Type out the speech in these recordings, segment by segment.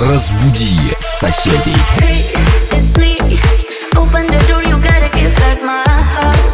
Разбуди соседей. Hey, it's me. Open the door, you gotta give back my heart.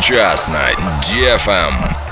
Сейчас на DFM.